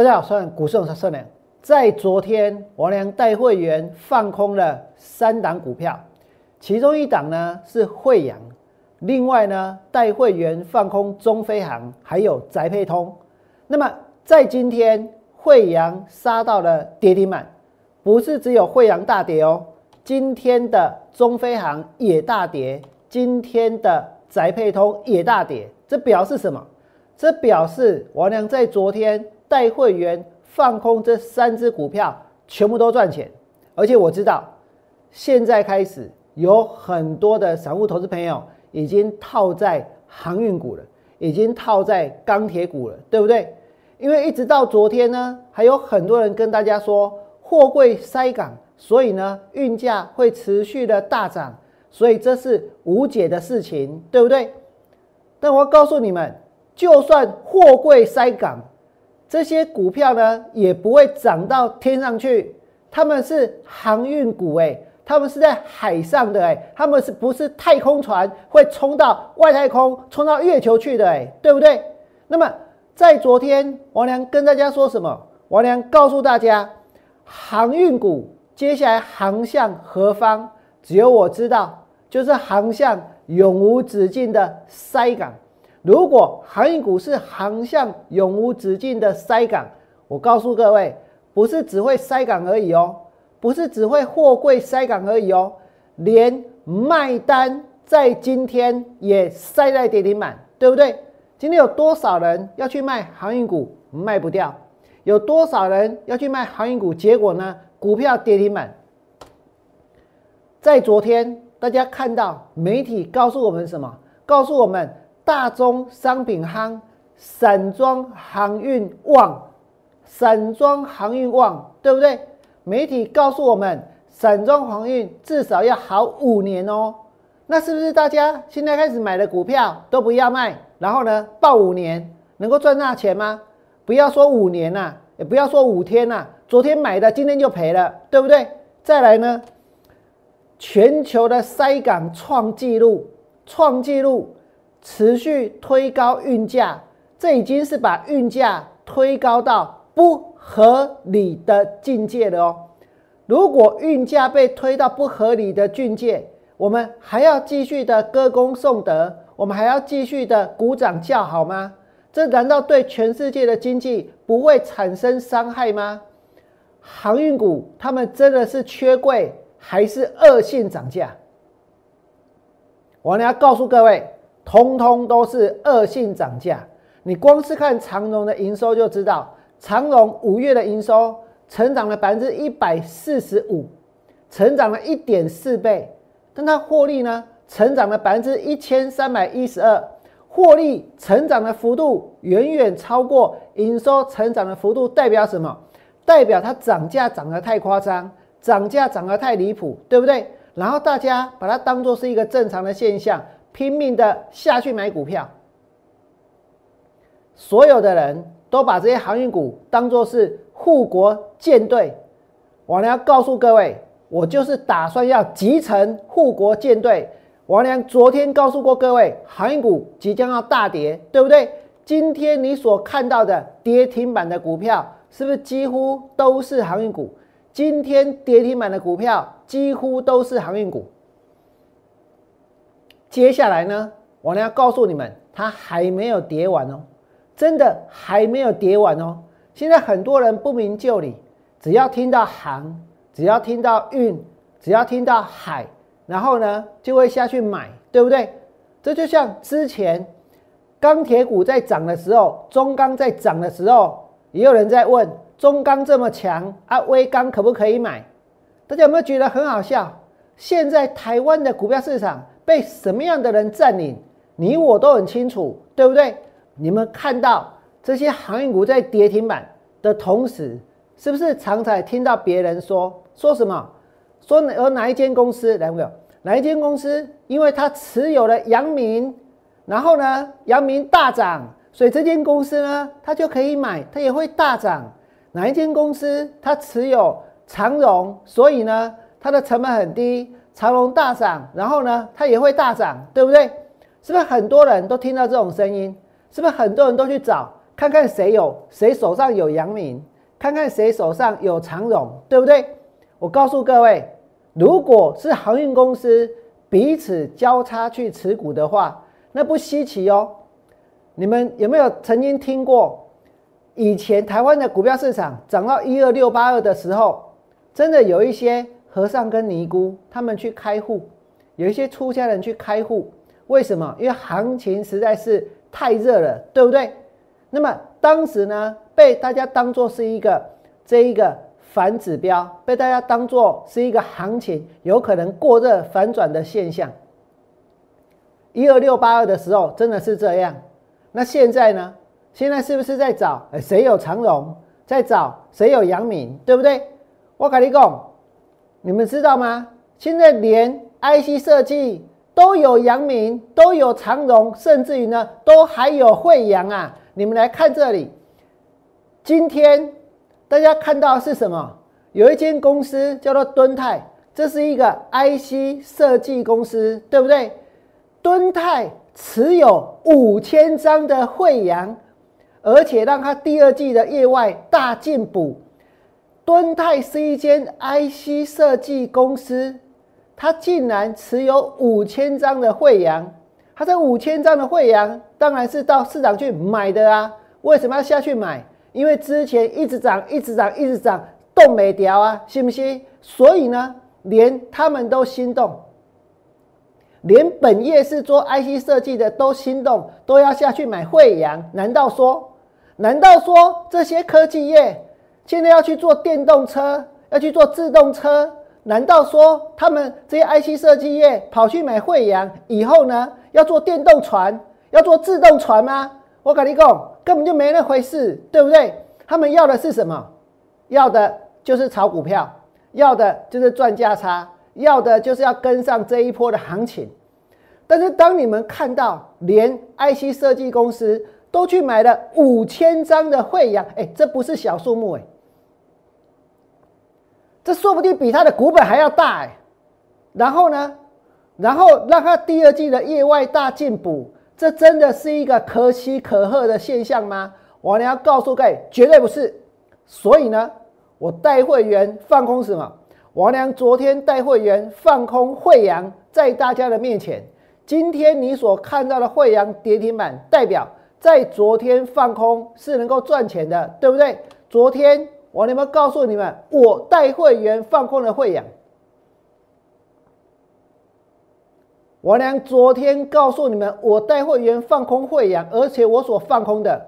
大家好，我是股市永胜良。在昨天，王良带会员放空了三档股票，其中一档呢是惠阳，另外呢带会员放空中飞航，还有宅配通。那么在今天，惠阳杀到了跌停板，不是只有惠阳大跌哦，今天的中飞航也大跌，今天的宅配通也大跌，这表示什么？这表示王良在昨天。带会员放空这三只股票，全部都赚钱，而且我知道，现在开始有很多的散户投资朋友已经套在航运股了，已经套在钢铁股了，对不对？因为一直到昨天呢，还有很多人跟大家说货柜塞港，所以呢运价会持续的大涨，所以这是无解的事情，对不对？但我告诉你们，就算货柜塞港，这些股票呢也不会涨到天上去，他们是航运股哎，他们是在海上的哎，他们是不是太空船会冲到外太空、冲到月球去的哎，对不对？那么在昨天，王良跟大家说什么？王良告诉大家，航运股接下来航向何方？只有我知道，就是航向永无止境的塞港。如果航运股是航向永无止境的塞港，我告诉各位，不是只会塞港而已哦，不是只会货柜塞港而已哦，连卖单在今天也塞在跌停板，对不对？今天有多少人要去卖航运股，卖不掉？有多少人要去卖航运股？结果呢？股票跌停板。在昨天，大家看到媒体告诉我们什么？告诉我们。大宗商品夯，散装航运旺，散装航运旺，对不对？媒体告诉我们，散装航运至少要好五年哦。那是不是大家现在开始买的股票都不要卖？然后呢，报五年能够赚大钱吗？不要说五年呐，也不要说五天呐。昨天买的，今天就赔了，对不对？再来呢，全球的塞港创纪录，创纪录。持续推高运价，这已经是把运价推高到不合理的境界了哦。如果运价被推到不合理的境界，我们还要继续的歌功颂德，我们还要继续的鼓掌叫好吗？这难道对全世界的经济不会产生伤害吗？航运股他们真的是缺柜，还是恶性涨价？我要告诉各位。通通都是恶性涨价，你光是看长荣的营收就知道，长荣五月的营收成长了百分之一百四十五，成长了一点四倍，但它获利呢，成长了百分之一千三百一十二，获利成长的幅度远远超过营收成长的幅度，代表什么？代表它涨价涨得太夸张，涨价涨得太离谱，对不对？然后大家把它当做是一个正常的现象。拼命的下去买股票，所有的人都把这些航运股当做是护国舰队。王良告诉各位，我就是打算要集成护国舰队。王良昨天告诉过各位，航运股即将要大跌，对不对？今天你所看到的跌停板的股票，是不是几乎都是航运股？今天跌停板的股票几乎都是航运股。接下来呢，我呢要告诉你们，它还没有跌完哦，真的还没有跌完哦。现在很多人不明就里，只要听到航，只要听到运，只要听到海，然后呢就会下去买，对不对？这就像之前钢铁股在涨的时候，中钢在涨的时候，也有人在问中钢这么强啊，威钢可不可以买？大家有没有觉得很好笑？现在台湾的股票市场。被什么样的人占领，你我都很清楚，对不对？你们看到这些航运股在跌停板的同时，是不是常常听到别人说说什么？说有哪一间公司来没有？哪一间公司？因为它持有了阳明，然后呢，阳明大涨，所以这间公司呢，它就可以买，它也会大涨。哪一间公司它持有长荣，所以呢，它的成本很低。长隆大涨，然后呢，它也会大涨，对不对？是不是很多人都听到这种声音？是不是很多人都去找看看谁有谁手上有阳明，看看谁手上有长荣，对不对？我告诉各位，如果是航运公司彼此交叉去持股的话，那不稀奇哦。你们有没有曾经听过，以前台湾的股票市场涨到一二六八二的时候，真的有一些和尚跟尼姑他们去开户，有一些出家人去开户，为什么？因为行情实在是太热了，对不对？那么当时呢，被大家当做是一个这一个反指标，被大家当做是一个行情有可能过热反转的现象。一二六八二的时候，真的是这样。那现在呢？现在是不是在找谁有长荣，在找谁有阳明，对不对？我跟你讲，你们知道吗？现在连 IC 设计都有阳明，都有长荣，甚至于呢，都还有惠阳啊！你们来看这里，今天大家看到是什么？有一间公司叫做敦泰，这是一个 IC 设计公司，对不对？敦泰。持有五千张的惠阳，而且让他第二季的业外大进补。敦泰是一间 IC 设计公司，他竟然持有五千张的惠阳。他这五千张的惠阳，当然是到市场去买的啊。为什么要下去买？因为之前一直涨，一直涨，一直涨，动没掉啊，信不信？所以呢，连他们都心动。连本业是做 IC 设计的都心动，都要下去买惠阳。难道说，难道说这些科技业现在要去做电动车，要去做自动车？难道说他们这些 IC 设计业跑去买惠阳以后呢，要做电动船，要做自动船吗？我跟你讲，根本就没那回事，对不对？他们要的是什么？要的就是炒股票，要的就是赚价差。要的就是要跟上这一波的行情，但是当你们看到连 IC 设计公司都去买了五千张的惠阳，哎，这不是小数目哎，这说不定比它的股本还要大哎。然后呢，然后让它第二季的业外大进补，这真的是一个可喜可贺的现象吗？我呢要告诉各位，绝对不是。所以呢，我带会员放空什么？王良昨天带会员放空惠阳，在大家的面前，今天你所看到的惠阳跌停板，代表在昨天放空是能够赚钱的，对不对？昨天我有没有告诉你们，我带会员放空了惠阳？我娘昨天告诉你们，我带会员放空惠阳，而且我所放空的，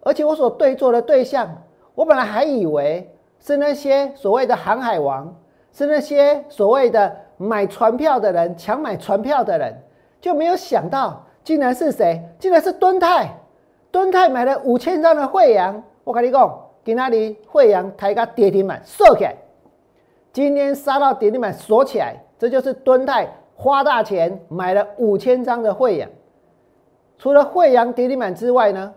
而且我所对做的对象，我本来还以为是那些所谓的航海王。是那些所谓的买船票的人，抢买船票的人，就没有想到，竟然是谁？竟然是敦泰。敦泰买了五千张的惠阳，我跟你讲，给那里惠阳抬个跌停板锁起来，今天杀到跌停板锁起来，这就是敦泰花大钱买了五千张的惠阳。除了惠阳跌停板之外呢，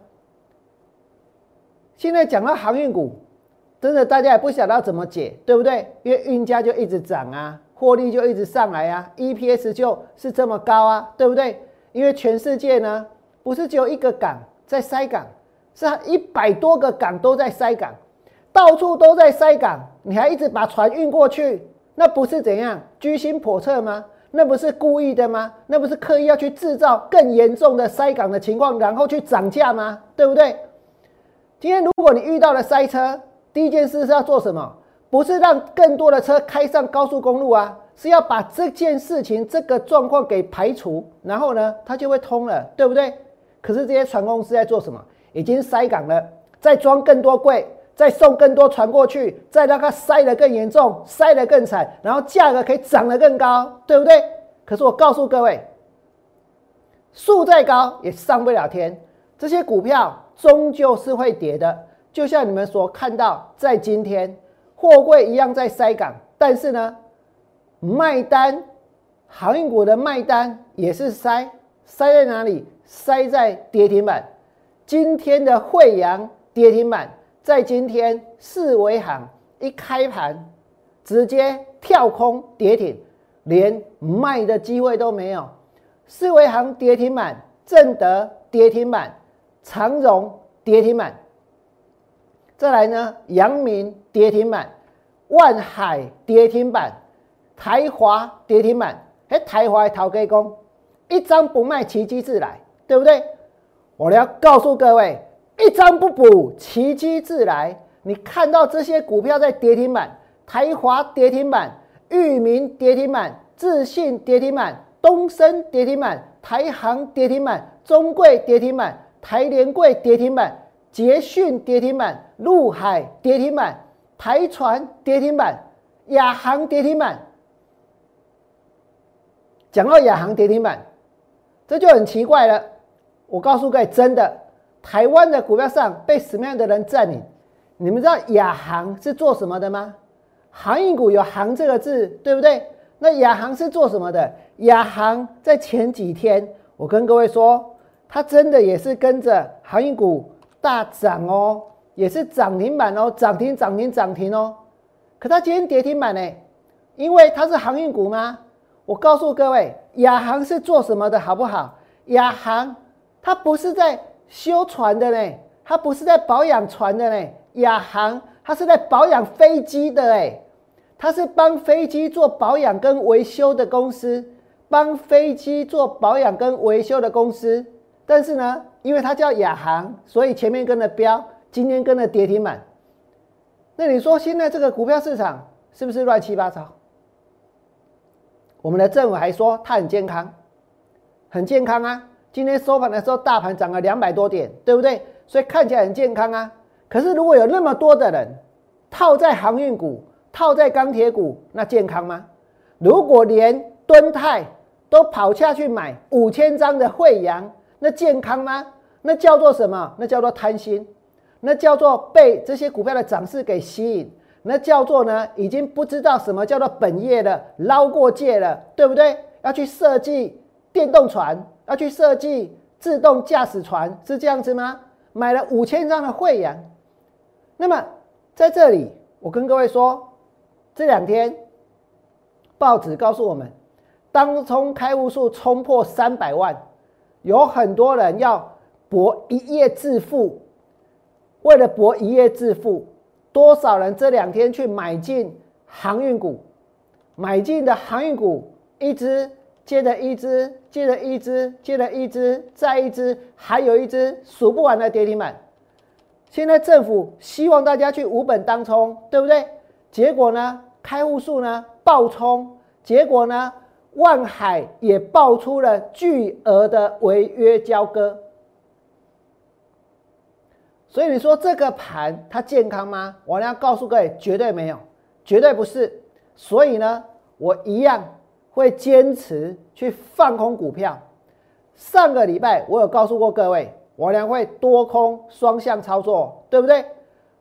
现在讲到航运股。真的，大家也不晓得怎么解，对不对？因为运价就一直涨啊，获利就一直上来啊，EPS 就是这么高啊，对不对？因为全世界呢，不是只有一个港在塞港，是一百多个港都在塞港，到处都在塞港，你还一直把船运过去，那不是怎样居心叵测吗？那不是故意的吗？那不是刻意要去制造更严重的塞港的情况，然后去涨价吗？对不对？今天如果你遇到了塞车，第一件事是要做什么？不是让更多的车开上高速公路啊，是要把这件事情、这个状况给排除，然后呢，它就会通了，对不对？可是这些船公司在做什么？已经塞港了，再装更多柜，再送更多船过去，再让它塞得更严重，塞得更惨，然后价格可以涨得更高，对不对？可是我告诉各位，树再高也上不了天，这些股票终究是会跌的。就像你们所看到，在今天货柜一样在塞港，但是呢，卖单航运股的卖单也是塞，塞在哪里？塞在跌停板。今天的惠阳跌停板，在今天四维行一开盘直接跳空跌停，连卖的机会都没有。四维行跌停板，正德跌停板，长荣。跌停板。再来呢，阳明跌停板，万海跌停板，台华跌停板。哎，台华陶给工，一张不卖，奇迹自来，对不对？我要告诉各位，一张不补，奇迹自来。你看到这些股票在跌停板，台华跌停板，裕民跌停板，自信跌停板，东升跌停板，台航跌停板，中贵跌停板，台联贵跌停板。捷讯跌停板，陆海跌停板，台船跌停板，亚航跌停板。讲到亚航跌停板，这就很奇怪了。我告诉各位，真的，台湾的股票上被什么样的人占领？你们知道亚航是做什么的吗？航运股有“航”这个字，对不对？那亚航是做什么的？亚航在前几天，我跟各位说，它真的也是跟着航运股。大涨哦，也是涨停板哦，涨停涨停涨停哦。可它今天跌停板呢？因为它是航运股吗？我告诉各位，亚航是做什么的，好不好？亚航它不是在修船的呢，它不是在保养船的呢。亚航它是在保养飞机的哎，它是帮飞机做保养跟维修的公司，帮飞机做保养跟维修的公司。但是呢？因为它叫亚航，所以前面跟了标，今天跟了跌停板。那你说现在这个股票市场是不是乱七八糟？我们的政府还说它很健康，很健康啊！今天收盘的时候，大盘涨了两百多点，对不对？所以看起来很健康啊。可是如果有那么多的人套在航运股、套在钢铁股，那健康吗？如果连敦泰都跑下去买五千张的惠阳。那健康吗？那叫做什么？那叫做贪心，那叫做被这些股票的涨势给吸引，那叫做呢，已经不知道什么叫做本业了，捞过界了，对不对？要去设计电动船，要去设计自动驾驶船，是这样子吗？买了五千张的会员，那么在这里，我跟各位说，这两天报纸告诉我们，当冲开户数冲破三百万。有很多人要博一夜致富，为了博一夜致富，多少人这两天去买进航运股，买进的航运股一只接着一只，接着一只，接着一只，再一只，还有一只数不完的跌停板。现在政府希望大家去五本当冲，对不对？结果呢，开户数呢爆冲，结果呢？万海也爆出了巨额的违约交割，所以你说这个盘它健康吗？我要告诉各位，绝对没有，绝对不是。所以呢，我一样会坚持去放空股票。上个礼拜我有告诉过各位，我俩会多空双向操作，对不对？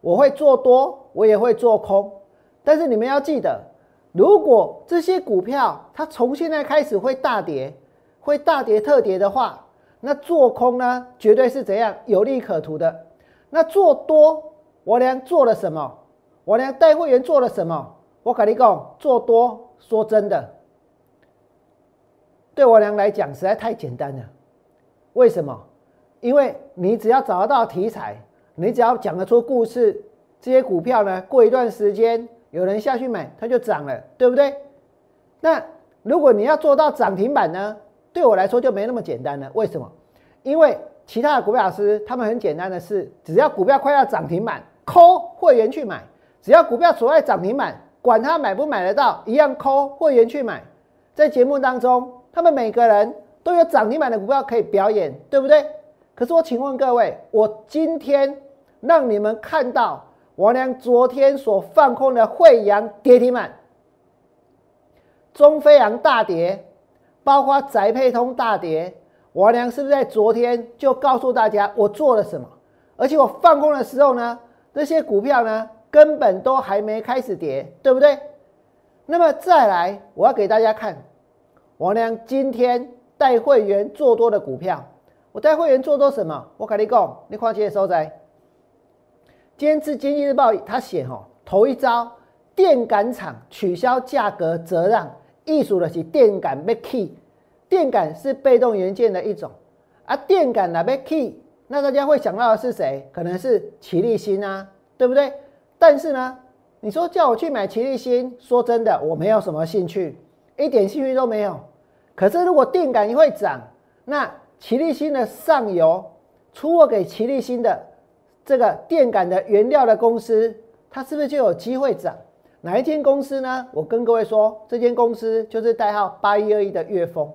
我会做多，我也会做空，但是你们要记得。如果这些股票它从现在开始会大跌，会大跌特跌的话，那做空呢，绝对是怎样有利可图的。那做多，我俩做了什么？我俩带会员做了什么？我跟你讲，做多，说真的，对我俩来讲实在太简单了。为什么？因为你只要找得到题材，你只要讲得出故事，这些股票呢，过一段时间。有人下去买，它就涨了，对不对？那如果你要做到涨停板呢？对我来说就没那么简单了。为什么？因为其他的股票老师他们很简单的是，只要股票快要涨停板，扣会员去买；只要股票所谓涨停板，管他买不买得到，一样扣会员去买。在节目当中，他们每个人都有涨停板的股票可以表演，对不对？可是我请问各位，我今天让你们看到。我俩昨天所放空的惠阳跌停板，中飞阳大跌，包括宅配通大跌，我俩是不是在昨天就告诉大家我做了什么？而且我放空的时候呢，这些股票呢根本都还没开始跌，对不对？那么再来，我要给大家看，我俩今天带会员做多的股票，我带会员做多什么？我跟你讲，你看这些收在。今天是经济日报，他写哈，头一招电感厂取消价格折让，艺术的是电感被 key，电感是被动元件的一种，而电感呢被 key，那大家会想到的是谁？可能是齐立新啊，对不对？但是呢，你说叫我去买齐立新，说真的，我没有什么兴趣，一点兴趣都没有。可是如果电感一会涨，那奇力新的上游出货给奇力新的这个电感的原料的公司，它是不是就有机会涨？哪一间公司呢？我跟各位说，这间公司就是代号八一二一的粤丰。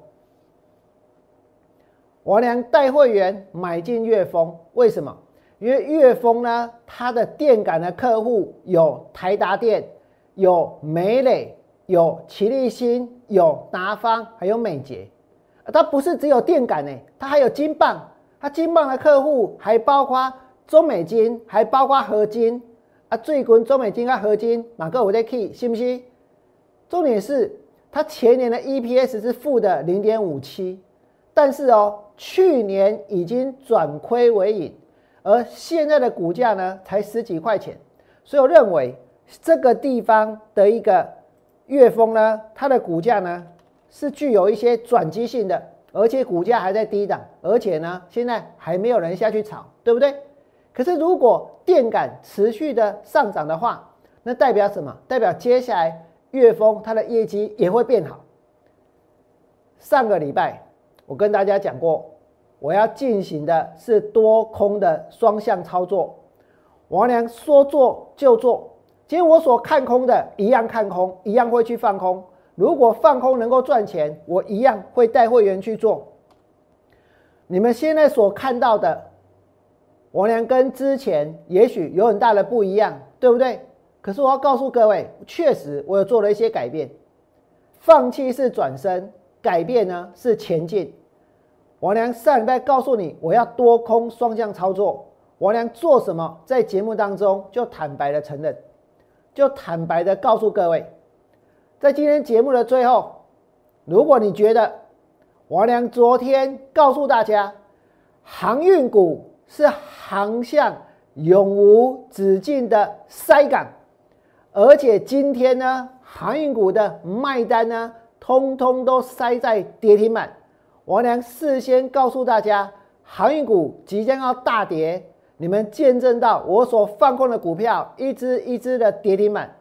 我俩带会员买进粤丰，为什么？因为粤丰呢，它的电感的客户有台达电、有美磊、有齐力新、有达方，还有美捷。它不是只有电感呢，它还有金棒。它金棒的客户还包括中美金，还包括合金。啊，最近中美金跟合金哪个我在 key，信不信？重点是它前年的 EPS 是负的零点五七，但是哦。去年已经转亏为盈，而现在的股价呢才十几块钱，所以我认为这个地方的一个月峰呢，它的股价呢是具有一些转机性的，而且股价还在低档，而且呢现在还没有人下去炒，对不对？可是如果电感持续的上涨的话，那代表什么？代表接下来月峰它的业绩也会变好。上个礼拜。我跟大家讲过，我要进行的是多空的双向操作。王良说做就做，其实我所看空的一样看空，一样会去放空。如果放空能够赚钱，我一样会带会员去做。你们现在所看到的，王良跟之前也许有很大的不一样，对不对？可是我要告诉各位，确实我有做了一些改变。放弃是转身。改变呢是前进。王良上礼拜告诉你，我要多空双向操作。王良做什么？在节目当中就坦白的承认，就坦白的告诉各位，在今天节目的最后，如果你觉得王良昨天告诉大家，航运股是航向永无止境的塞港，而且今天呢，航运股的卖单呢？通通都塞在跌停板。王良事先告诉大家，航运股即将要大跌，你们见证到我所放空的股票一只一只的跌停板，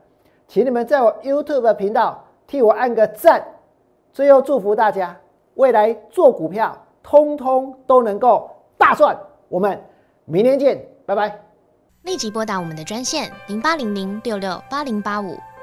请你们在我 YouTube 频道替我按个赞。最后祝福大家未来做股票，通通都能够大赚。我们明天见，拜拜。立即拨打我们的专线零八零零六六八零八五。